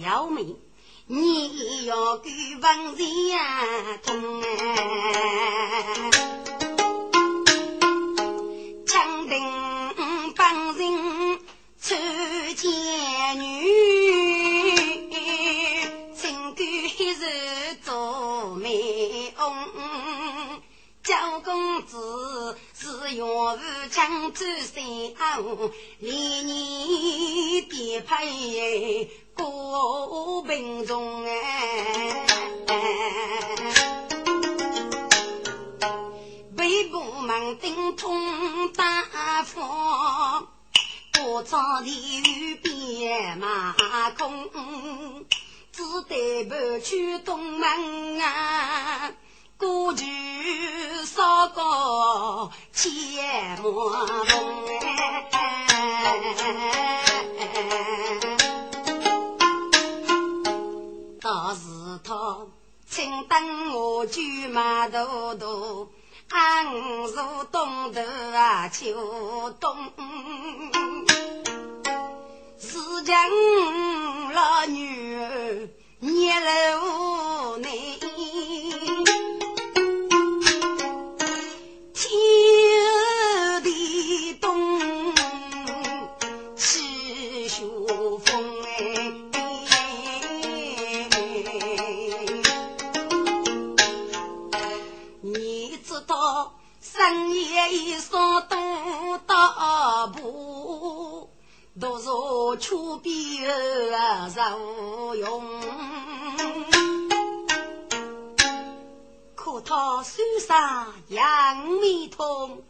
要命。你要给文人啊通哎。定帮人出监女，清官黑日做媒翁。叫公子是用武将主三，连年颠沛过贫中哎。北部门顶通大风，过场地雨边马空，只得不去东门啊，过去烧个切莫风哎，请等我去马头头。俺是东头啊，秋冬，是将老女儿捏了内，一扫东大步，都说出边受用。可他手上杨梅痛，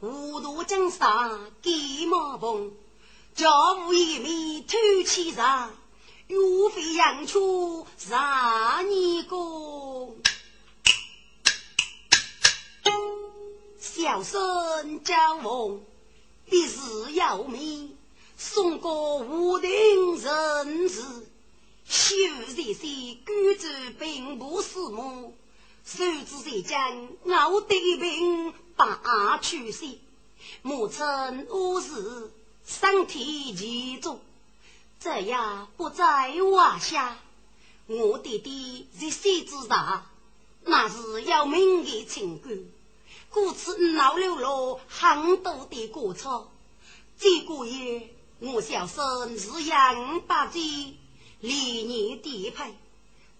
糊涂江上鸡毛蓬，家务一面偷起上，岳飞养出啥年过？小孙交往，必是要命。送过无定人士，修这些官职并不是母。手指在将我得病把去世，母亲无事，身体健壮，这样不在话下。我弟弟在世之上，那是要命的情感。故此，老六罗很多的过错。这个月，我小孙是杨八姐，连年颠沛，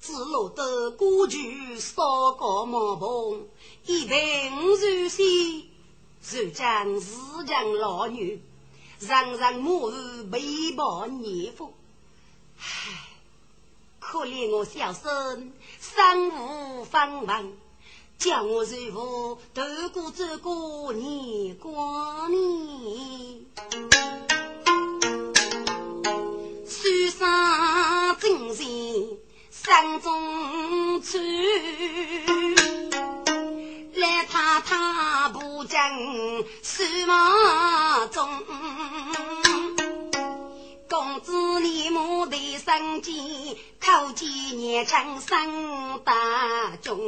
只落得过去三个毛棚，一贫如洗，如将自强老女，人人母背叛孽父。唉，可怜我小孙身无分文。叫我师傅渡过这个年关年，书生精神山中处，来踏踏步将书房中。公子你母的生计，靠几年长生大中。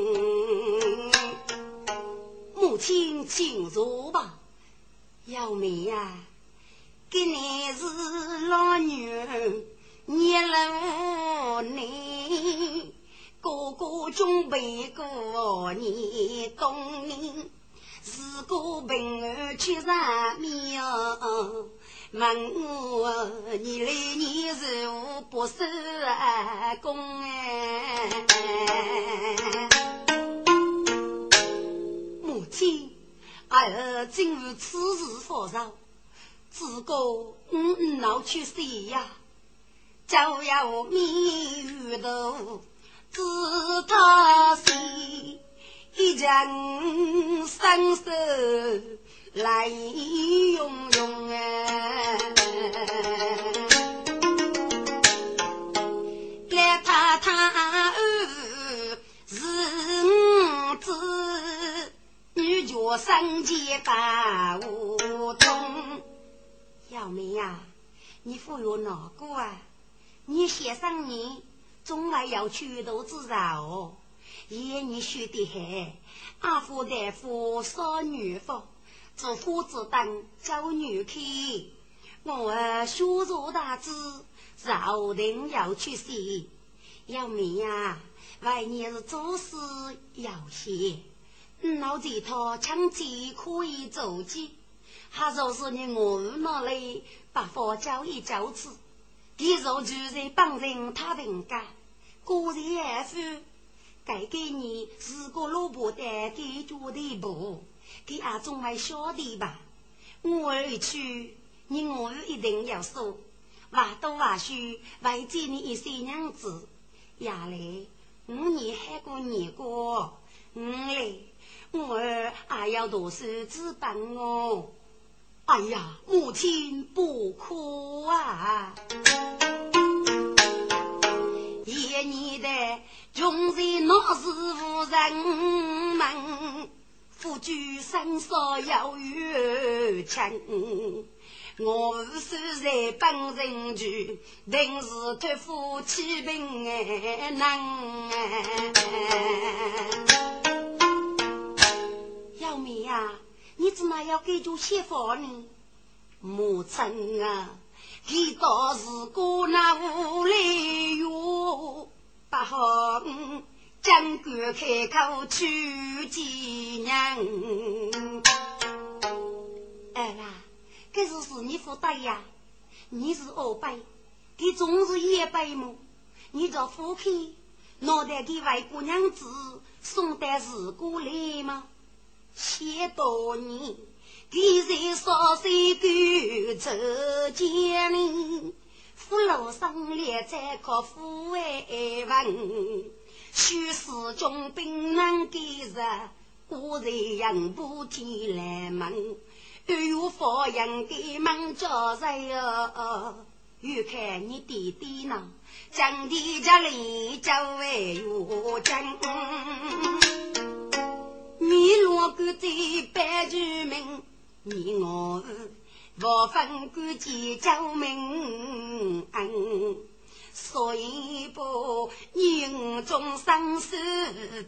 母亲请坐吧，幺妹呀，给你是老女儿，捏了你，哥哥准备过你冬年，是个平儿去上庙问我你来你如不收工哎？母亲，儿今日此事发生，自个嗯嗯闹去谁呀？就要命于头，知他心一人伸手来拥拥啊！来他他是五子，女角三姐把无通，要命呀！你不要难过啊！你先生你总还要去头之饶，爷你学的很。阿父大夫少女夫，做夫子当教女客。我儿学做大志，饶定要去写。要命呀！外你是做事要些，脑这套枪击可以走起，还说是你我那里把佛教一教子。一若就在帮人他人家，果然也是该给你是个萝卜的给脚的步，给阿总还晓得吧？我儿一去，你我儿一定要说，话多话少，为见你一些娘子。呀嘞，五年还过年过，嗯嘞，我儿还要多少资本哦？哎呀，母亲不哭啊！爷你的穷人闹是无人问，夫君生少要有情。我是在帮人去，定是托夫妻平安。要命呀！你怎么要给住媳妇呢？母亲啊，他倒是个那无赖哟！不好，将官开口娶妻娘。哎啦，这是是你负担呀？你是二辈，他总是一辈么？你叫夫妻，脑袋给外姑娘子送点事过来吗？谢多年，他在少岁赶走江里，父老生烈在靠父爱问，许是中兵能给日，我在杨不天来门，又有发扬给门叫人哟，又看你弟弟呢，将地家里叫为有将。你若敢在白居民，你我无分贵贱救命恩，所以不人中生死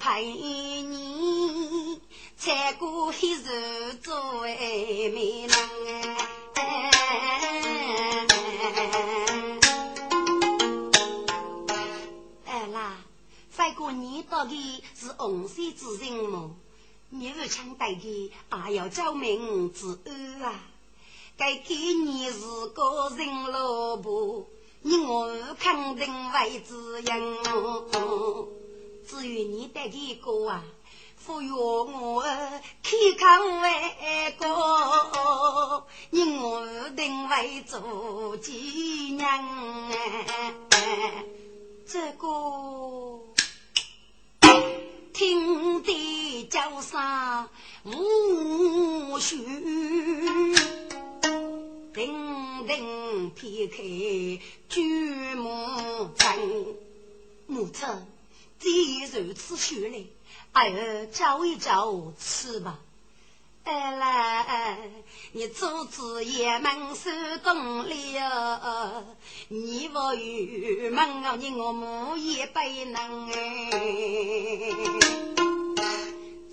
陪你，才过黑日做为美人哎啦，反过你到底是红色之人么？你是强大的，还要救命之恩啊！该给你是个人老婆，你我肯定会知音。至于你的一个啊，不要我开口为个，你我定会做继娘。这个。听得叫声无须，叮叮撇开巨木阵，母亲既如此说来，儿找一找吃吧。哎来，你阻止也门手动了，你我与门啊，你我母也不能哎。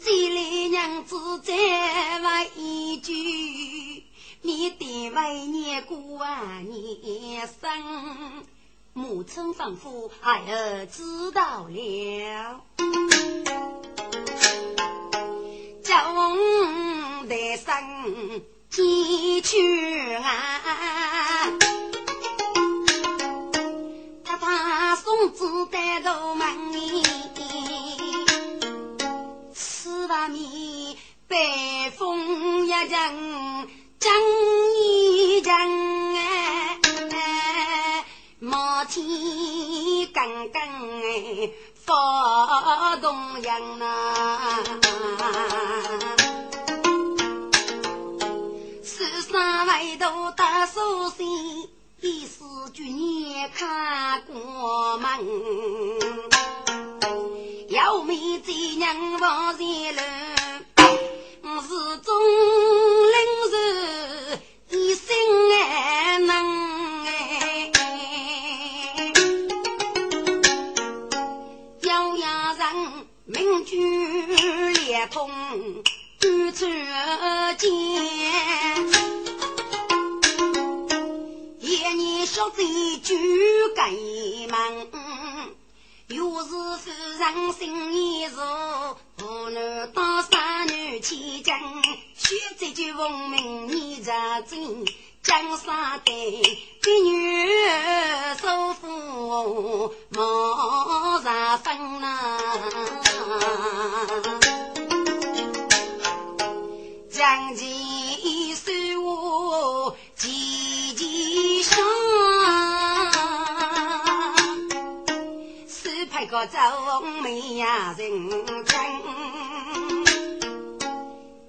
这里娘子再问一句，你的为你过年生，母亲吩咐孩儿知道了，叫。来生几去啊？他他送子带入门里，吃完面北风一阵，阵一阵哎，毛天发动阳啊！世上唯独大寿星，一世君年看过门，要命贼娘王前路，是中见，一年小贼就改门，又是夫人心意如，不能当三女千金，学这句文明？你认真，江山得给女收服，莫上分呐。将计收我几几上，是派个忠美呀人真。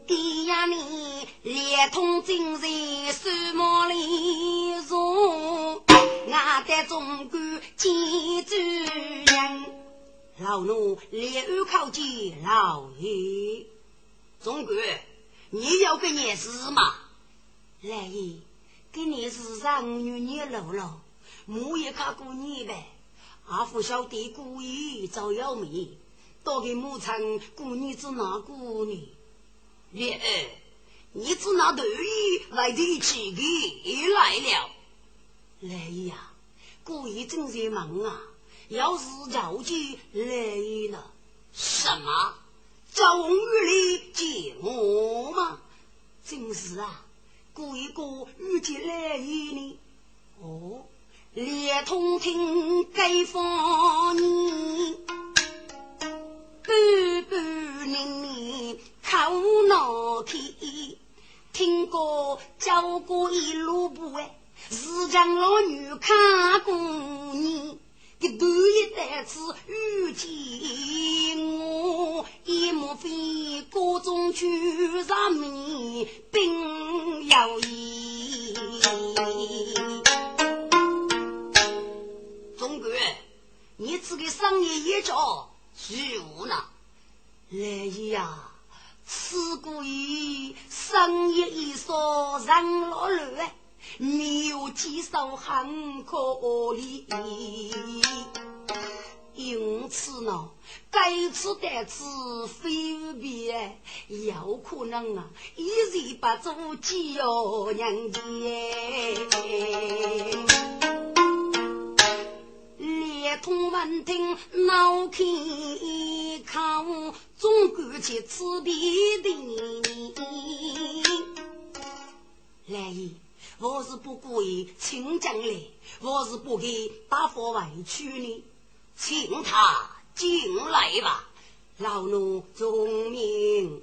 爹呀你连通精神数毛里容，俺的中国建主人，老奴六口接老爷，总管。你要给你死嘛？来爷，给你死上女你老了，我也看过你呗。阿福小弟故意找要命，多给母亲过日子哪过呢？你你只拿头衣来提起的来了。来爷呀，故意正在忙啊，要是着急来了，什么？终于来见我吗？真是啊，过一个遇见来意呢。哦，连通听街坊呢，半半年年靠脑听，听过教过一路步哎，是将老女看过你。一头一担子遇见我，也莫非各种去上面并有意。总管，你这个商业一招虚无呢？来呀，此故意商业一说让老乱。你有几首很可怜，因此呢，该次得次非别，有可能啊，一日不做几哟人间。连通闻听闹开口，总感觉此地的来。我是不故意请将来，我是不给大伙委屈呢，请他进来吧。老奴遵命，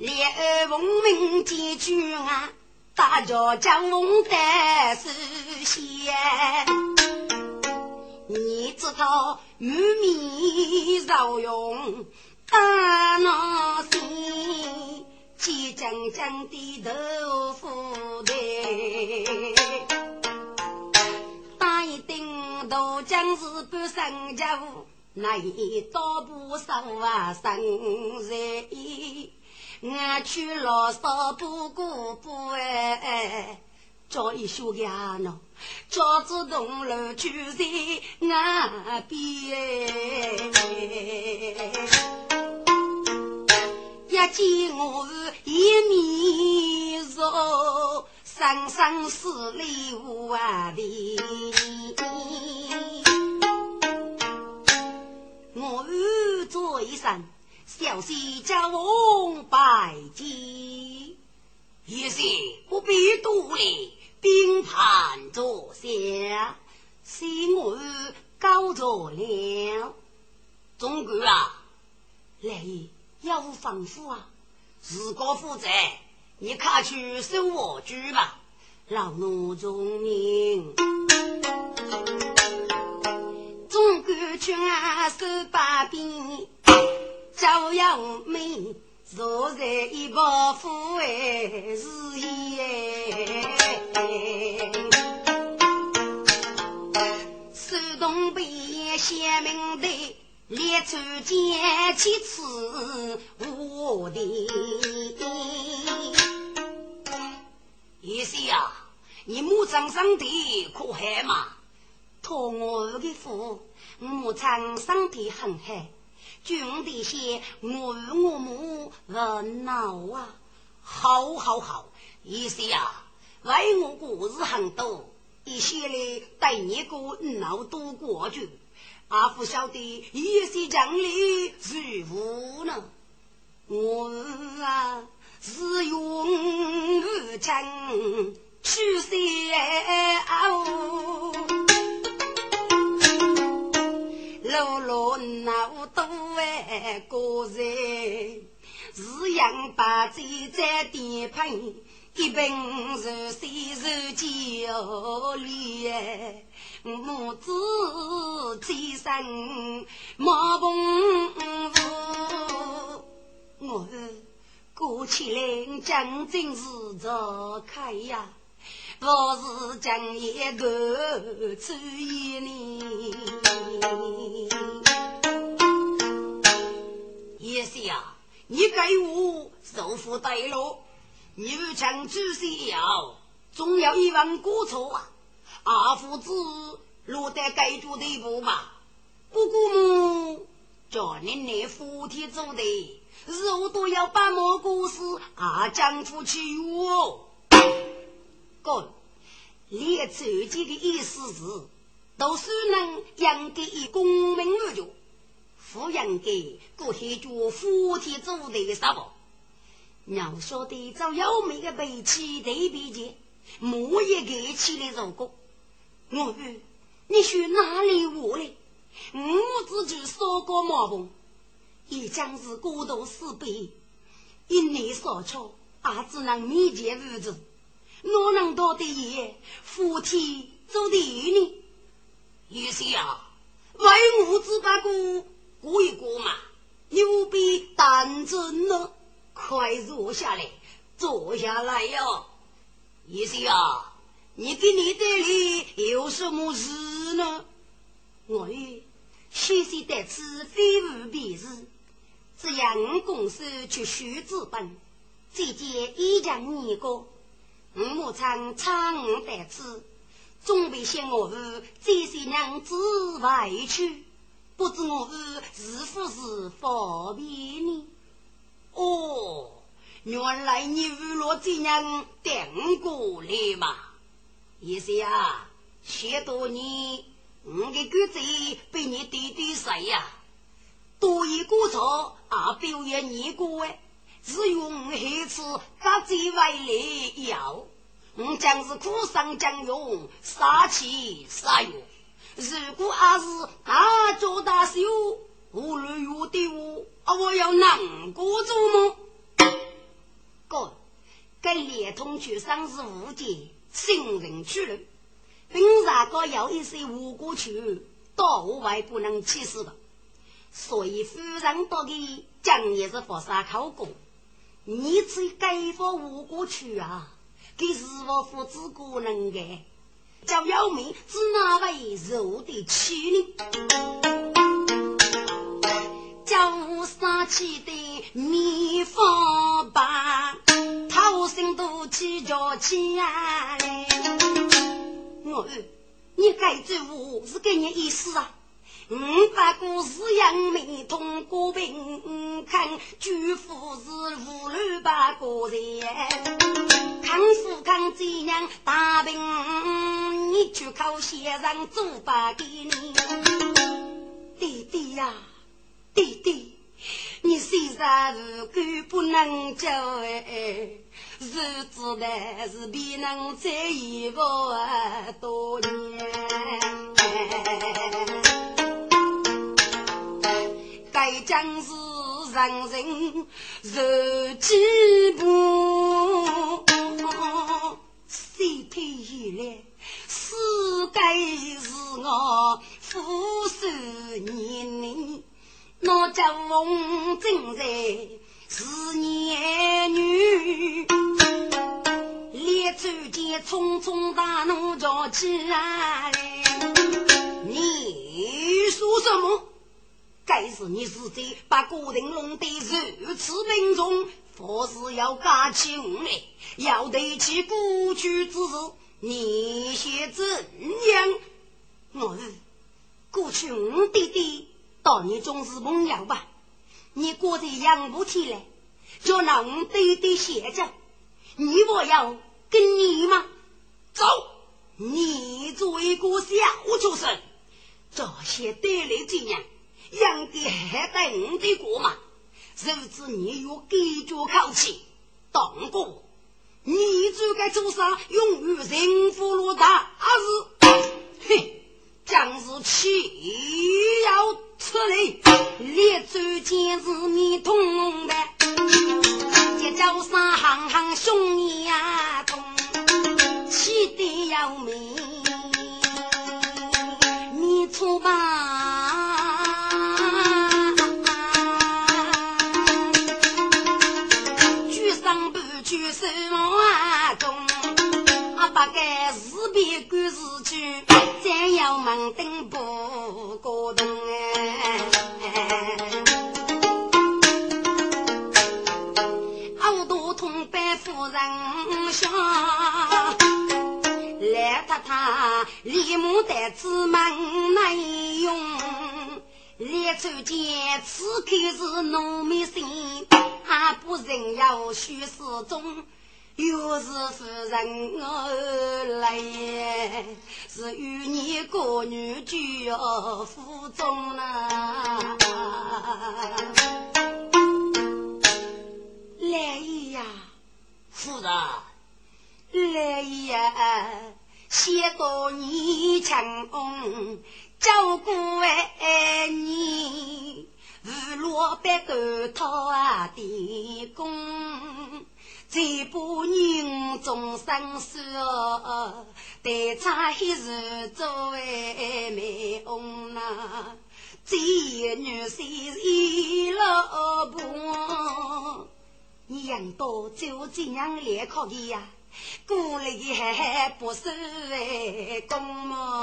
连文明几句啊，大家将我得实现。你知道玉米绕用大脑心。几将将的豆腐袋，打一顶豆浆是半生酒，那一刀不收啊生财。我去老少不过不哎，叫一宿呀喏，叫子东楼去在岸边。一见我一面肉，生生死里无啊离。我做一声小婿家翁拜见，也是不必多礼，并盘坐下，是我告着了。总管啊，来。要防护啊！自个负责，你快去收我猪吧。老奴忠明，总官军啊手把柄，朝阳妹坐在一把斧哎是也，手动笔写名的。烈祖溅起刺我的。一西啊，你母亲身体可还嘛？托我儿的福，母亲身体很好。兄弟些，我与我母热闹啊！好好好，一西啊，为我故事很多，一些嘞，带你哥热闹多过去。阿父晓得一些将里如何呢？我啊是永无情去哦，老老闹多哎个人，是杨八嘴在地盆，一盆是水是酒里母子齐生毛棚屋，我过去来将军是着开呀，我是将一个主意呢。叶师啊，你给我受福带路，你将主席要，总要一万过错啊。阿父子落在该住的步吧，姑姑母叫你那夫妻做的，肉都要把蘑菇丝啊讲出去哟。哥，列自己的意思是，都是能养给一功名而就，抚养给过去做夫妻做的啥不？要说的找有名的背弃对比去，莫也给起来如果。我语，你去哪里我嘞？我自己说过毛棚，也将是孤独死悲，因你所求，也只能面前无子。我能多的也，夫妻做的呢？于是啊，为我只把过过一过嘛，你务必当真了，快坐下来，坐下来哟。于是啊。你跟你这里有什么事呢？我与先生在此非无别事，只要公司去徐子本，再见一家二个，我母亲差我在此，准备向我儿这些娘子外去，不知我儿是否是方便呢？哦，原来你娱乐这样等过来嘛？意思呀，许多年，我的骨子被你弟弟谁呀？多一个错啊，表演你过哎，只用黑次打嘴为来要，我将是苦上将用，杀气杀用。如果还是大做大秀，无论有的我，我要难过做么？哥，跟连同去生死无解。新人去了，平常个有一些无辜去，到户外不能去世的，所以夫人到底讲也是佛山考过，你去改发无辜去啊，给是否父子过能的？叫姚明是哪位受的气呢？叫杀气的秘方吧。起叫起啊！我你该做我是给你意思啊！五百个是杨梅通过病，看舅父是五六百个人，康复康这样大病，你去靠先生做法给你，弟弟呀，弟弟。你虽然如果不能救哎，日子呢是必能再一步多年。该将是人人受几步，谁推来？是该是我负受。那家翁正在是年女，列祖间匆匆大怒叫起来，你说什么？该是你是在把郭定龙的如此兵重，或是要加轻嘞？要对起过去之事，你先怎样？我日，过去我弟弟到你总是朋友吧？你过在养不起来，叫那我弟弟歇着，你我要跟你吗？走，你作为一个小畜生，这些得来怎样？养的还带我的过吗？如此你有给脚口气，当过，你就该做啥？永远人福禄大事，嘿，将是岂要出来？列祖间是你同的，结交上行行兄呀，同气得要命，你错吧？举上不举手啊中，啊不该是别管事去，再要门登不过动哎。太立马带子门内用，列出见此刻是农民心。阿不人要许世中，又是夫人而来，是与你过女居府中啊！来呀，夫人，来呀，谢过你强恩，照顾哎你。日落白头讨地公，这把人终生死哦，待差一日做为媒翁呐，这女婿一老婆，你养到就这样来可以呀？故里还不是为公嘛？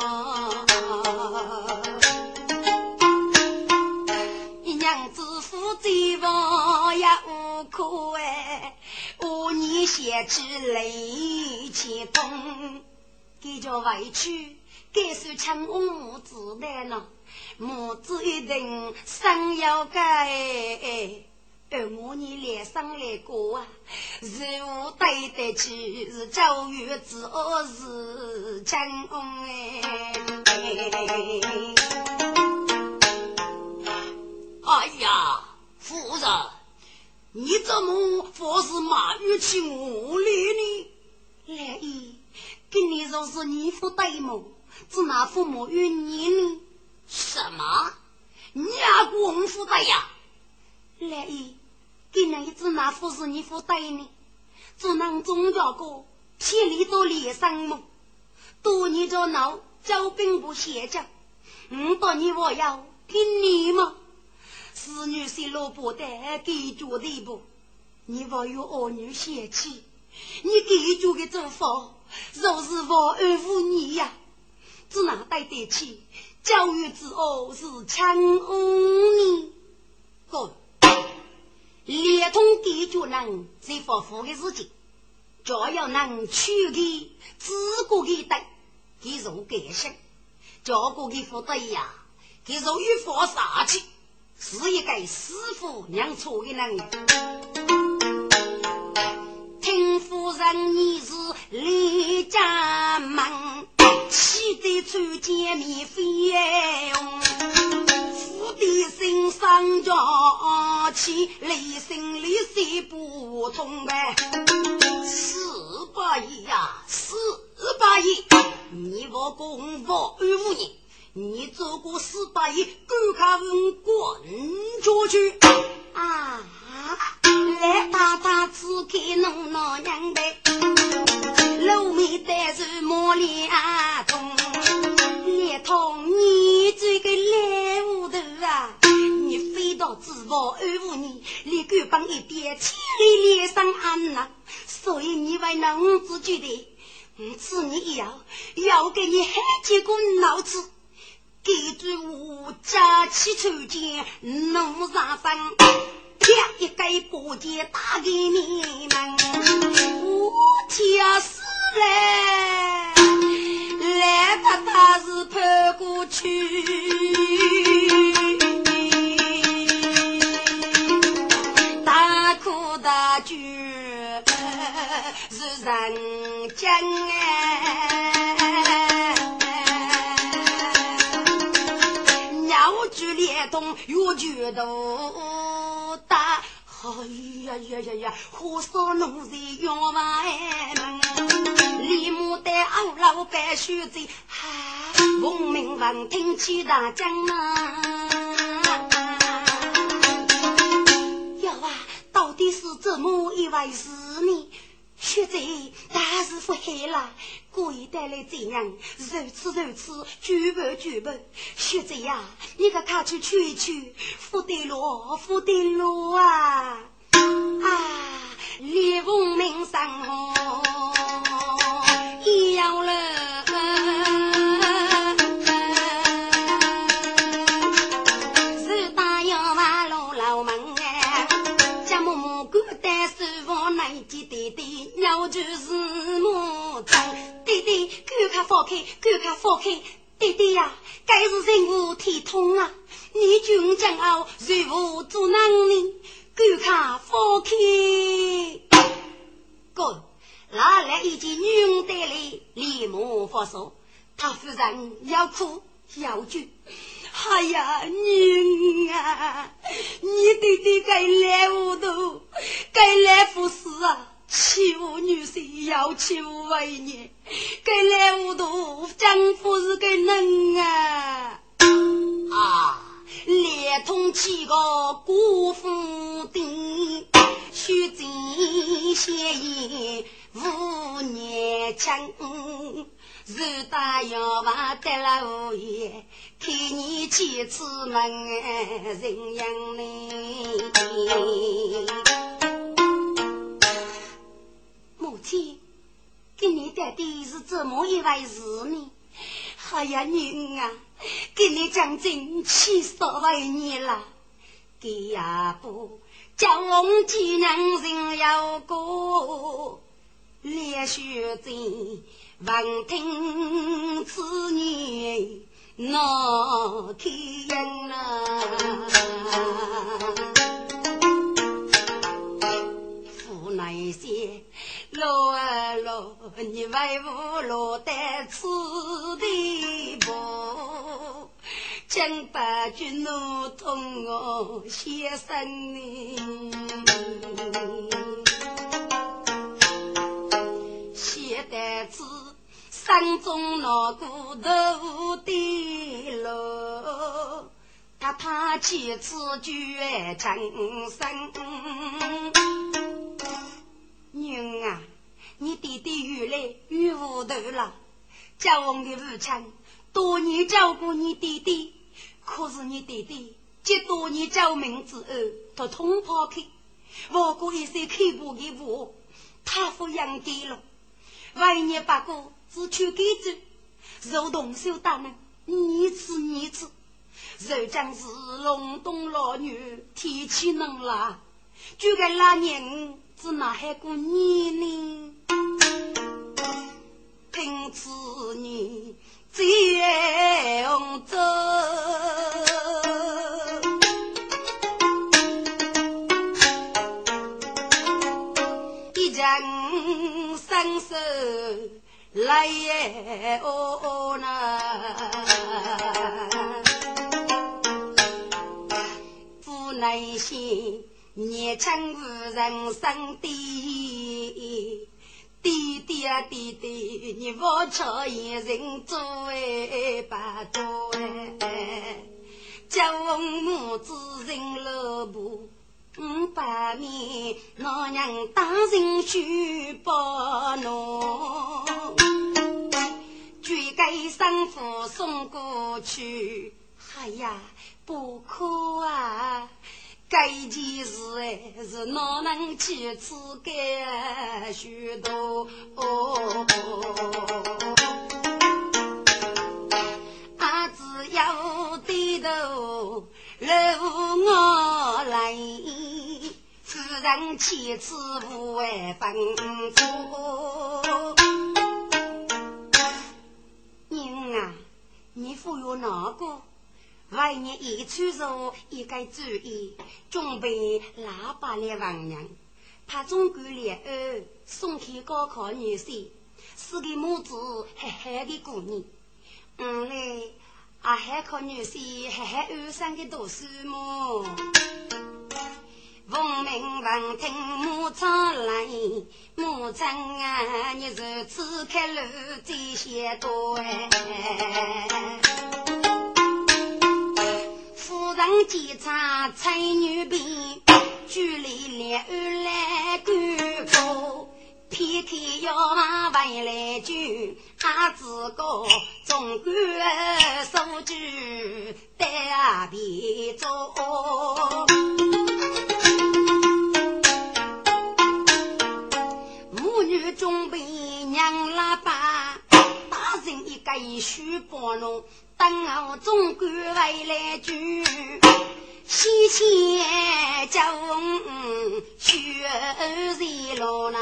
娘子夫妻房也无可哎，我你写起泪千痛，给着委屈，该是抢我母子的呢，母子一定生要改，而我你脸上来过啊，是我对得起是教育之恶是强哎。哎呀，夫人，你怎么佛是马玉起我来呢？来意，跟你若是你父对母，只拿父母与你呢？什么？你阿哥我父对呀？来意，跟你只拿父是你父对呢？只能中家哥骗你到脸上么？多年着闹，招兵不歇着，我到你我要听你吗？子女是萝卜的给脚的不？你还有儿女嫌弃，你给脚的做法，若是我安抚你呀，只哪对得起？教育之恶是强你。哥，连同给脚人在发福的事情，就要能取的自个的德，给受感性，教过的福德呀，给受与佛杀气。是一个师傅娘错的人，听夫人你是李家门，气得出见面飞用，府的心上家气，内心里谁不痛呗？四百亿呀，四百亿，你我共我二五年。你走过四百亿，赶快滚出去！啊！来大大子给侬老娘的，露面带着磨脸通，连同你这个烂糊涂啊！你非安抚你，你敢帮一点，千里连上安呐。所以你为那五子觉得，五子你要要给你好几个脑子。给住我家起抽筋，弄上身，啪一个宝剑打给你们，我天死来，来他他是跑过去，人间哎。连动越拳头大，哎呀呀呀呀！火烧农人冤枉们，李牡丹昂老白须子，哈！文明文听起大将啊！哟啊，到底是怎么一回事呢？现在大事不黑了，故意带来这样如此如此举步举步。学子呀，你可快去取一取，福德罗福德罗啊啊！烈风鸣声哦，要了。赶快放开，赶快放开，弟弟呀，该是人物体痛啊！你军将傲，如何做男人？赶快放开！滚！拿来一件女人带来，立马发烧。他夫人要哭要救。哎呀，女啊，你弟弟该来糊涂，该来服侍啊！欺负女婿要欺负为孽，该来糊涂，丈夫是个人啊！啊，连同几个姑父的，须尽先言无年强，如大要娃得了无言，看你几次门人样呢？母亲，给你爹爹是怎么一回事呢？哎呀，女啊，给你将近七十万年了，给呀不叫我们济南人有个连续在闻听此言那天你为何落得此地步？将把军怒同我先生呢？写得字，山中那骨头的路，他他几次绝成生。娘啊，你弟弟越来越糊涂了。叫我的父亲多年照顾你弟弟，可是你弟弟这多年救命之恩，他通抛开，我过一些刻薄的话，他不养给了。万年八哥只求给走，若动手打人，你吃你吃。若将是隆冬老女，天气冷了，就该那年。只哪还个你呢？凭此你将走，一人伸手来哦那，不耐心。年轻无人生的弟弟啊弟弟，你我朝一人做哎把做哎，叫母子人老婆五百年，老娘当人去报侬，捐给生父送过去，哎呀不哭啊！该件事哎，是哪能去此干许多？俺只要低头留我来，夫人妻子不会分错。娘啊，你忽悠哪个？万年一出手，一该注意，准备喇叭来王娘。他中国联儿送去高考女婿，是个母子憨憨的姑娘。嗯嘞，啊还考女婿憨憨二三个读书么？闻名闻听母长来，母长啊，你如此开路这些多哎。人检查才女兵，距离两岸来赶过，偏偏要回来军，他自个总管数据得别做。母女准备娘喇叭，大人一个须包容。等我总管回来军，西迁就学日落啦。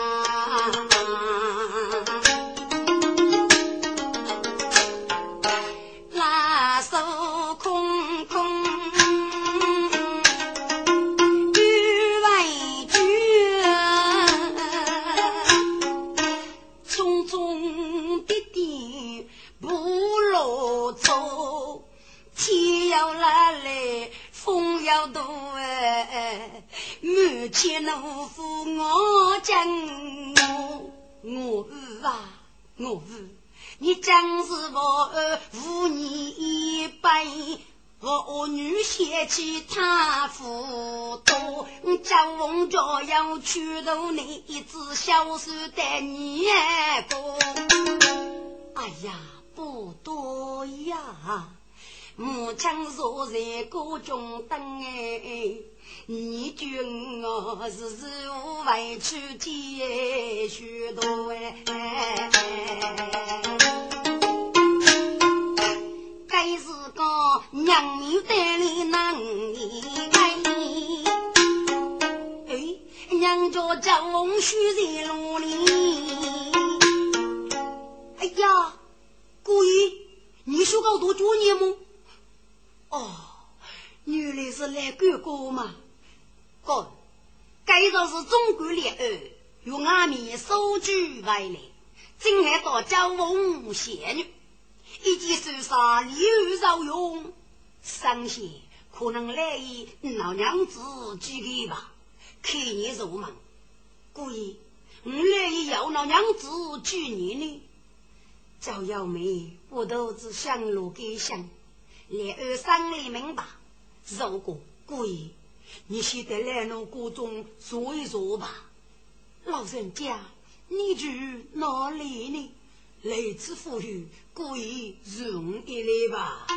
我儿，你真是我儿无你一辈，我女嫌弃他糊涂，叫翁家要娶到你一只小手带你哥。哎呀，不多呀，母亲坐在锅中等哎。你君我是是无委屈见许多哎，该是个娘命带里难离开。哎，娘家叫翁须在路里。哎呀，姑爷，你说好多作业吗？哦，原来是来哥哥嘛。哥，该说是中国猎儿，用外面收据回来，正还到交翁仙女，一件手上礼物受用，生前可能来意老娘子几个吧，开年入门，故意我来意要老娘子几年呢？赵幺妹，我都只想路给想，猎儿心里明白，如果故意。你先在来路谷中坐一坐吧，老人家，你住哪里呢？来自富裕，故意容易来吧。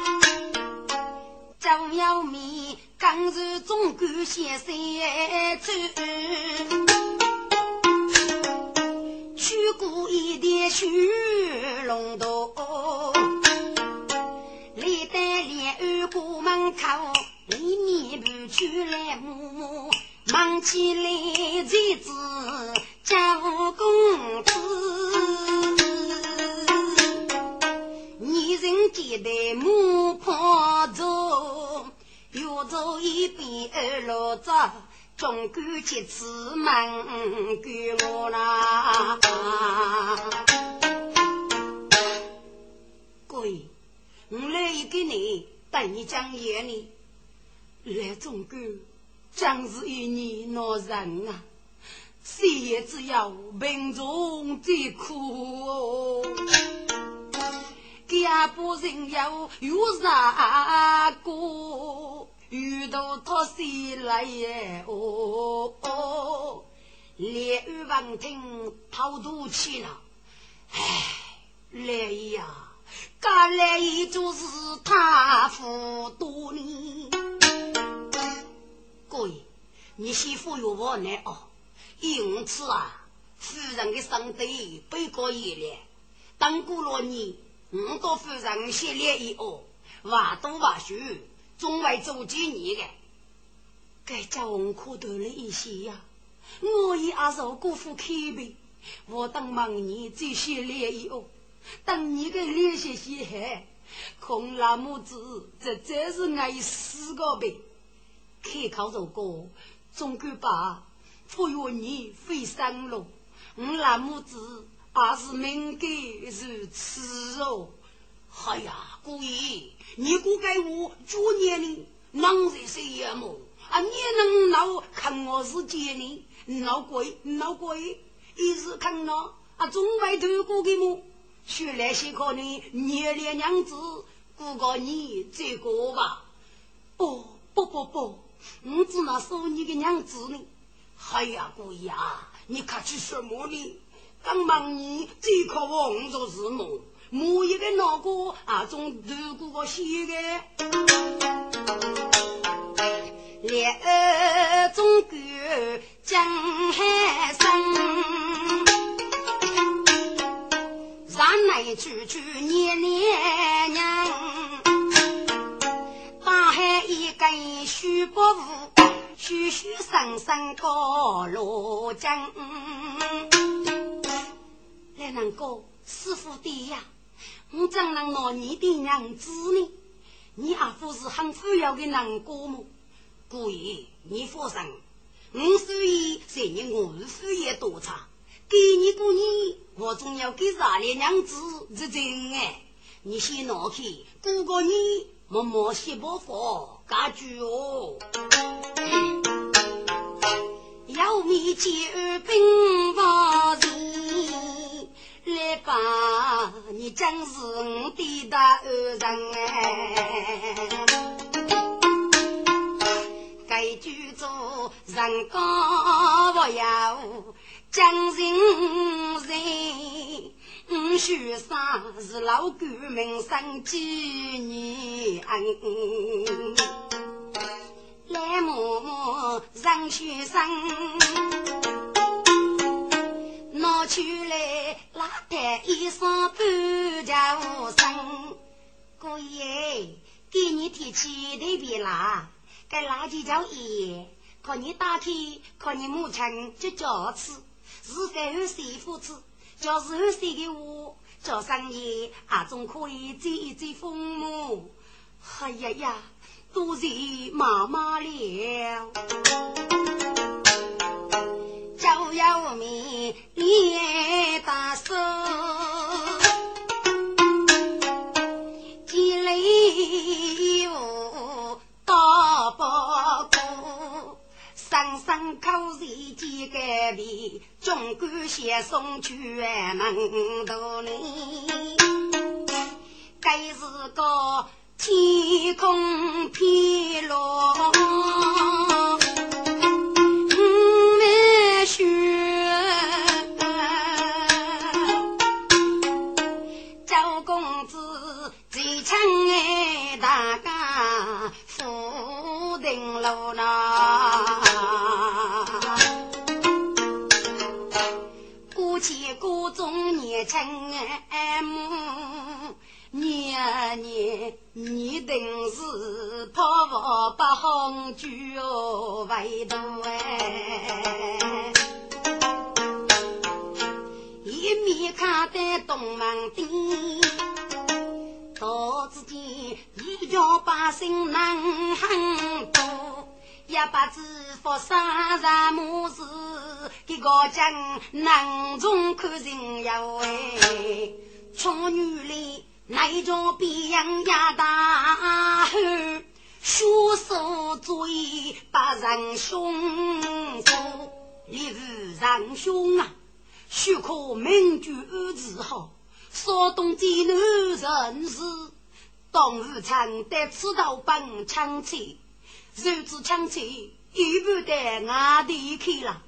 张耀明刚是中国先生走，去过一点雪龙洞，历代连二过门口。一面不去来母，忙起来才子叫公子。女人接待母婆走，又走一边二老走，总管去此门给我啦。贵，我来一个你带你讲言呢。来中国，将是一年恼人啊！谁只要贫穷最苦，家不人有有啥过？遇到他谁来耶？哦哦，连日王庭跑肚去了，唉，来呀，赶来就是他福多呢。各位，你媳妇有我呢哦，因此啊，夫人的身体被过一了，当过了你，我到夫人洗脸以后，话多话少，总会做几年的。该叫我可多了一些呀，我也阿受过夫开背，我等忙你这些脸以后，当你个脸些些黑，空老母子这真是爱死个呗。开口如果总够把不约你飞上路，我那母子还是命该如此哦。哎呀，姑爷，你不该我九年呢，能在谁也么？啊！你能闹看我是贱人，闹鬼闹鬼，一时看了啊，总会透过给么？学来些可能捏脸娘子，不过你这个吧？不不不不，我只能说你的娘子呢。哎呀，姑爷，你客气什么呢？刚忙你最可望着是么？某一个老哥啊，总透过我写的。烈儿中国江海生，山内处处年年娘，根须不误，虚虚生生高罗江。来人哥，师傅的呀，我怎能拿你的娘子呢？你阿夫是很富有的人哥么？姑爷，你放心，我所以在你我事业多差，给你过年，我总要给啥里娘子是真哎。你先拿去过个年，默默写包袱，家具哦。要米二兵发财，来吧，你真是我的大恩人哎。该居住人高不要将人人，五许生是老官名生几年，来默默让学生拿去来拉抬衣裳半条身，姑爷给你提起的别啦。该垃圾叫爷，看你打开，看你母亲就叫吃，是该有媳妇吃，叫是有谁给我叫上爷，阿总可以追一追父母。哎呀呀，多谢妈妈了，叫要命，连大手。生生口舌几个味，总管先送去门头里。该是个天空披落梅雪，赵公子最亲爱大家福定路那。年轻母，年年你定是泡泡把红酒为多哎，一面看得东门店，到之间一家百姓难很多。也不知发生什么事，给个将囊中看人呀喂，穷女里那种别样呀大汉，血手罪把人凶，一日人凶啊，许可名句自豪，说东济南人士，东吴城得此道本枪切。手指枪脆，一不得外地去了。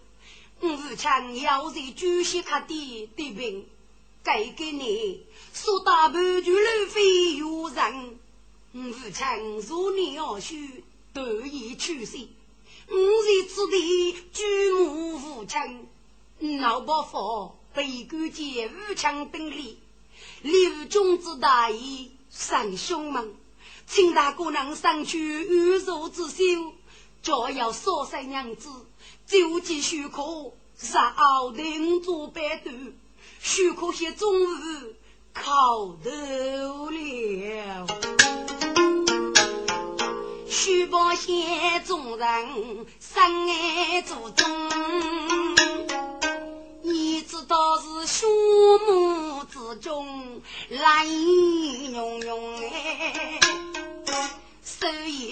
我枪要在主席卡的的兵，该给你说大半句路费有人。我枪如你要许得以取胜，五日之地举目无亲，老伯父被官见武强兵力，刘军之大义，三兄们，请大姑娘上去玉手之修，就要少三娘子，就急许可，杀奥定做白头，许可些中午考头了。须报县众人深爱祖宗，你知道是树木之中懒洋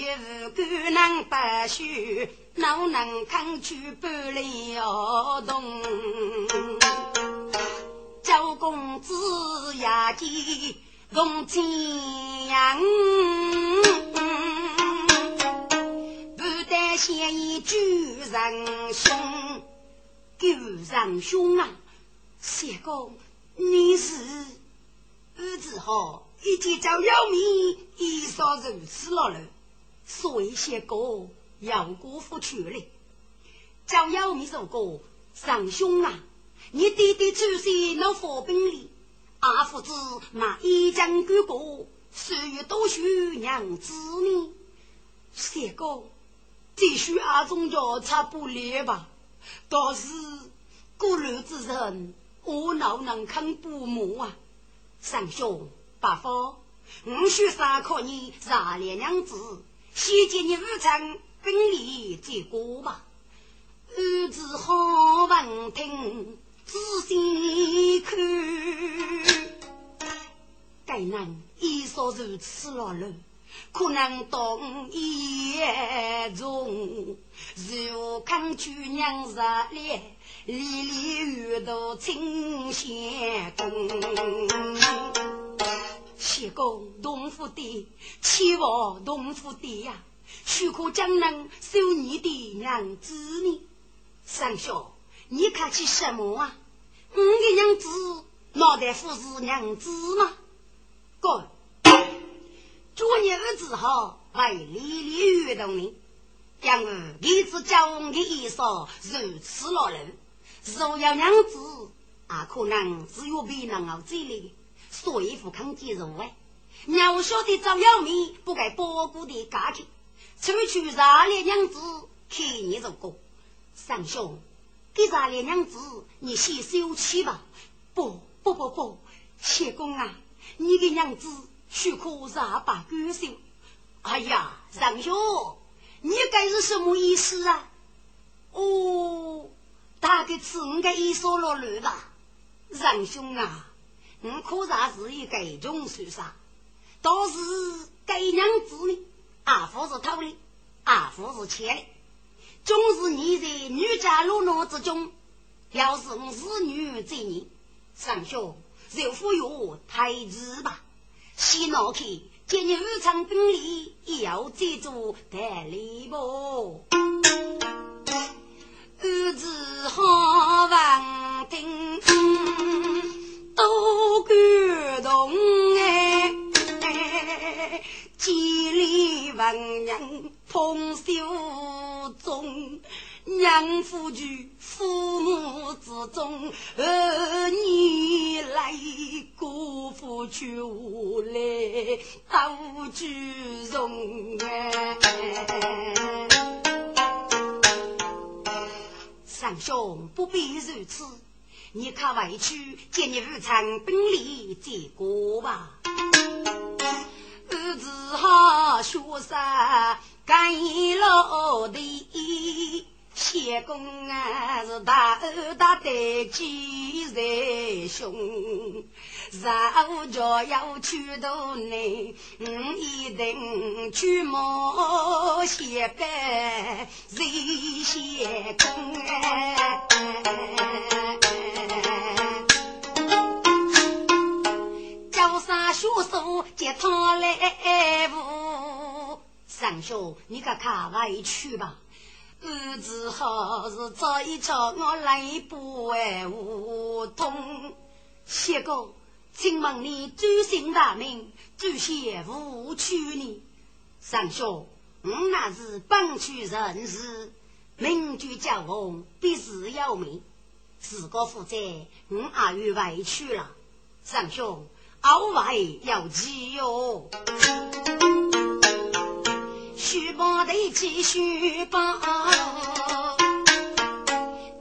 也无干能白须，哪能抗拒不了动？周公子呀，见龙阳。先以救人兄，救人兄啊！谢公，你是儿子好，一见就要命，一说如此落了，所以谢公要辜负权力。就要命说过，上兄啊，你弟弟出身那火兵里，阿父子那一将哥哥，岁月多许娘子呢？谢公。继续阿宗教差不离吧，倒是过路之人，我哪能肯不母啊？三兄八方，我需三考你杀烈娘子，先接你武昌兵力结果吧。儿子好闻听，仔细看，该人一说如此老了。可能懂一中，如看姑娘热烈，离离遇到清闲宫。谢公东府的，七王东府的呀，许可将能收你的娘子呢？三兄，你看起什么啊？我的娘子脑袋不是娘子吗？滚！祝你儿子好，为丽丽运动呢。因为儿子教我的意思如此老人，若要娘子啊，可能只有别人熬这里，所以不肯接受哎。娘晓得早要命，不该包谷的家庭，出去杀了娘子，看你如果三兄，给杀了娘子，你先收起吧。不不不不，谢公啊，你的娘子。许可杀把歌手。哎呀，仁兄，你该是什么意思啊？哦，大概是我的意思落乱吧。仁兄啊，我可算是一个种受杀，倒是该娘子呢，阿父是偷的，阿父是欠的。总是你在女家落落之中，要是我是女罪人，仁兄就服有太子吧。西闹去，今日武昌兵力要接住代理不？儿子好闻听，都感动哎！千里文人捧袖中。娘夫居父母之中，儿女来姑父去无来都居容哎。三兄不必如此，你可委屈，见你日常兵力结果吧。儿子好学生干老的。谢公啊，是大恩大德积在胸，日后要去到你，我一定去冒险拜谢公啊！叫啥学手接他来扶，三兄，你可看委屈吧。儿子好是这一朝我来不为无通，谢公，请问你尊姓大名，祖先无娶你？三兄，我那是本区人士，名居将翁必是要命，自个负责，我阿玉委屈了。三兄，偶外要急哟，须把得起，须把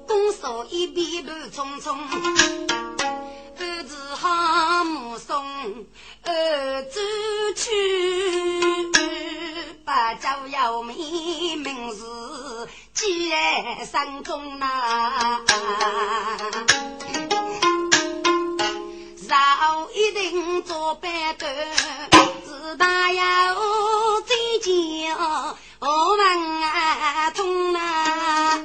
公嫂一笔乱匆匆，儿子好目送儿子去，把酒要命名字记在心中呐。早一定做板凳，自大有最强，我们啊痛啊。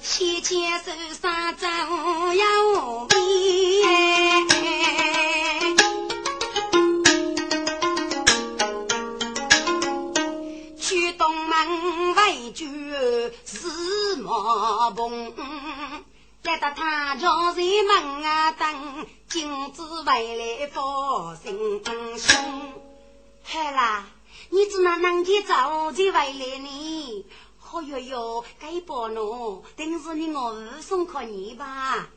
先牵手上走要面，毛棚，来到他家人门啊等，金子回来放心胸。好啦，你怎能能见早就回来呢？哦哟哟，该包喏，等是你我儿送给你吧。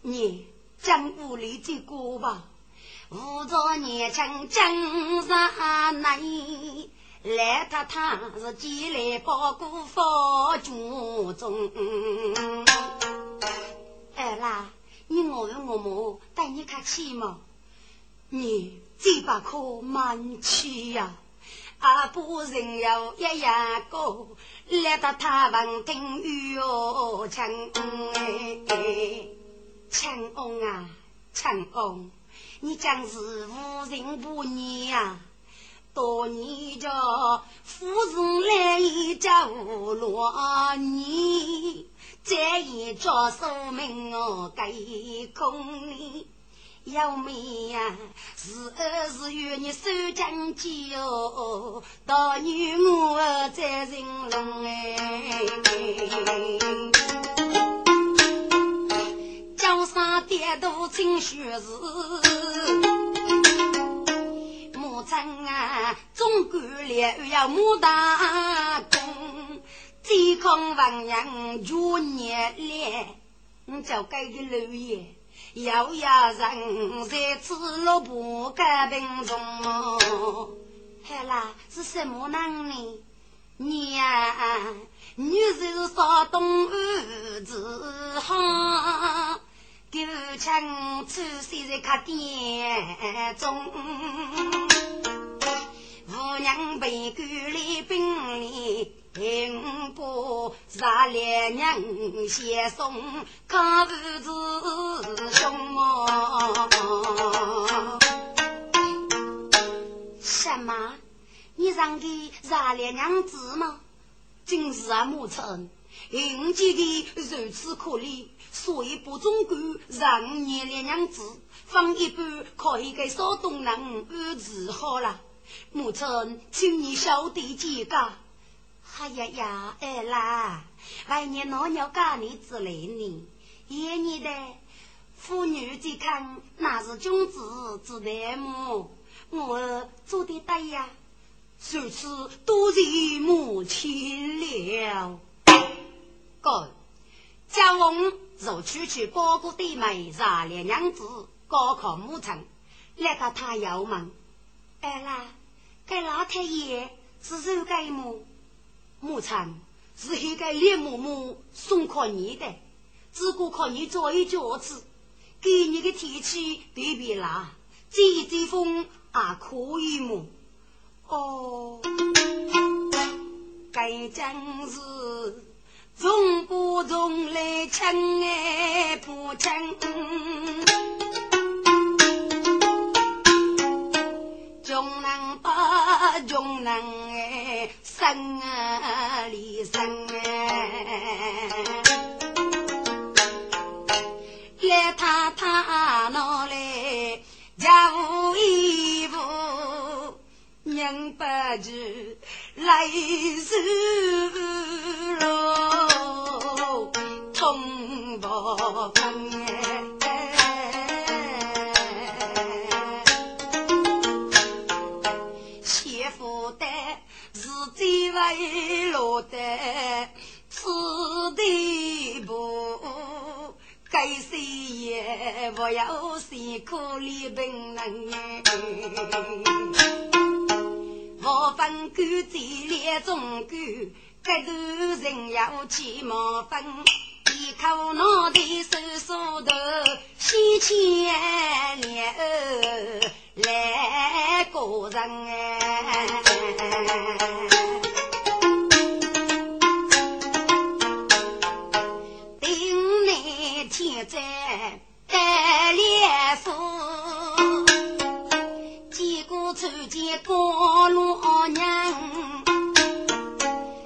你将屋里这个吧，五着年轻真上难。来他他是寄来包谷放军中，哎啦，你我问我母带你看气吗？你嘴巴可蛮气呀！阿婆人要一样高，来到他房听雨哦，强哎，强翁啊，强翁，你将是无人不念呀！多年家夫人来一家无落你，再一家说明我给空你，要命呀！是儿是与你守将计哦，大女我在人龙哎，江上跌倒进血真啊，总管了要莫打工，最抗万人就年来，你就该的留言，要人在此落不该病重。好啦，是什么人呢？你呀，你是山东儿子哈。丢枪出现在客店中，娘被赶来兵里，平波杀烈娘先送，可不是凶哦。什么？你让给杀烈娘子吗？今日啊，母亲，应记的如此可怜。所以不中管让你两娘子放一半，可以给少东人安置好了。母亲，请你小弟几个？哎呀呀，哎啦，外年老鸟家里之类呢？爷你的妇女在看，那是君子之德么？我做的对呀，如此多谢母亲了。哥，家翁。若出去包谷弟妹，热烈娘子，高考母亲，那个他要问，哎啦，该老太爷是谁给母？母亲是一个李嬷嬷送给你的，只顾靠你做一脚子，给你的天气别别冷，吹吹风也可以么？哦，该真是。从不从来亲爱不亲，穷人把穷人哎生啊里生哎，来他他拿来家务衣服，人不知来时。痛不痛一路的此地步，该死也不要死，可怜病人。我分干在列中干，这头人要起毛分，一口脑袋手梳头，西迁脸来过人。内天在带脸书。初见高老娘，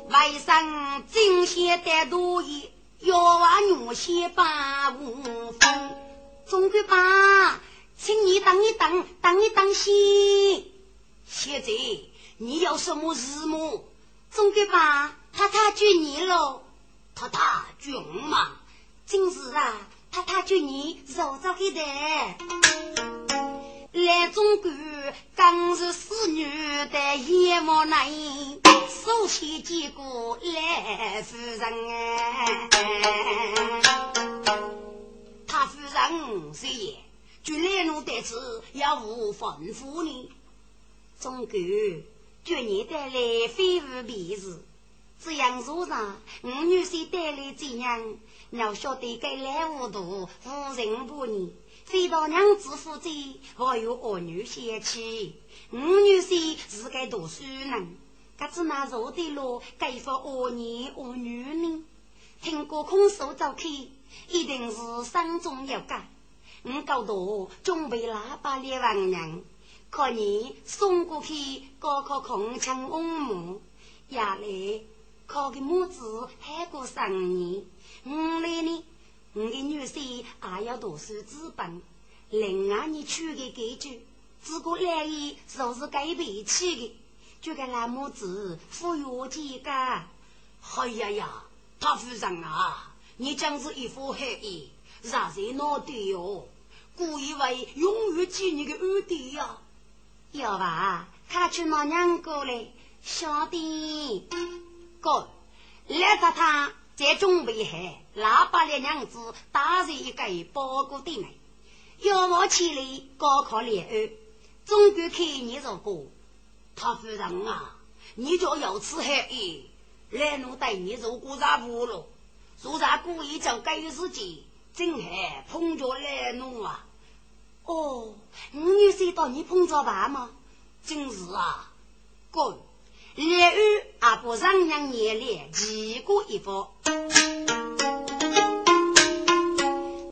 外甥今先得多言，要话女先把无分。总管爸，请你等一等，等一等先。现在你有什么事么？总管爸，太太救你喽！太太救嘛？今日啊，太太救你肉早给的。来中国，刚是侍女的眼目难，首先见过来夫人。他夫人是也，就来奴得此要无吩咐呢。中国，绝你带来非无别事，这样说上，我女婿带来怎样？要晓得该来糊涂，无人不你。非到娘子负责，还有儿女嫌弃。五女婿是该读书人，可只那坐的路该发儿女儿女呢？听过空手走开，一定是山中有干。我高度准备喇叭列王娘，可你送过去高考空腔翁母，夜来靠个母子还过三年。五来呢？我的女婿也要读书资本，另外你娶个给句，只顾来意就是该背起的，就个那母子抚育几个。哎呀呀，他夫人啊，你真是一副黑衣，让人恼的哟！故意为永远记你的恩德呀！要吧，他去拿娘过来，小弟，哥，来着他。在准备好，喇叭的娘子打着一个包裹的门，要我起来高考联安，总管看你如果他夫人啊，你就有此黑意，来奴带你如果啥不了，说啥故意叫该事情，真还碰着来奴啊！哦，五女婿到你碰着爸吗？真是啊，哥。烈雨阿不让娘眼里记过一幅，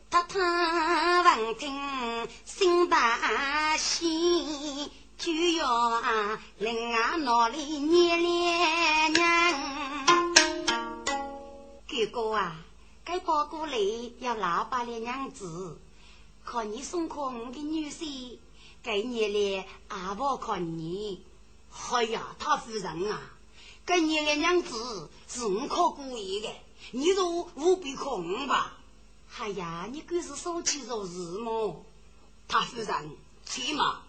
他他闻听心大喜，就要啊令俺脑里捏脸娘。哥哥啊，该包过来要老八的娘子，看你送过我的女婿，该年里阿婆看你。哎呀，他夫人啊，跟你的娘子是我可故意的，你就务必控吧。哎呀，你可是说起做事么？他夫人，起码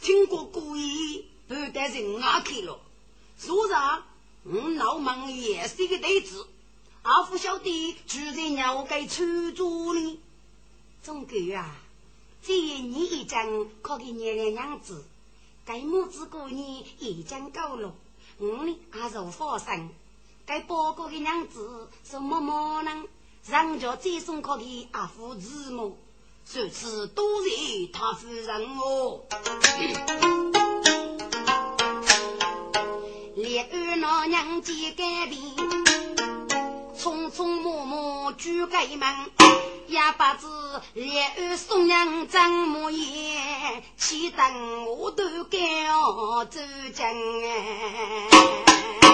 听过故意不带人阿去了。说啥？我老门也是一个对子，阿福晓得住在鸟该出租呢。总归啊，这你一张可给你的娘子。该母子过年已经够了，我呢还是放生。该报告的娘子是么么呢？人家再送客的阿父子母，这次多谢他夫人哦。烈二老娘见改变，匆匆忙忙举开门。也不知烈日送娘怎么演，岂等我都该走进哎。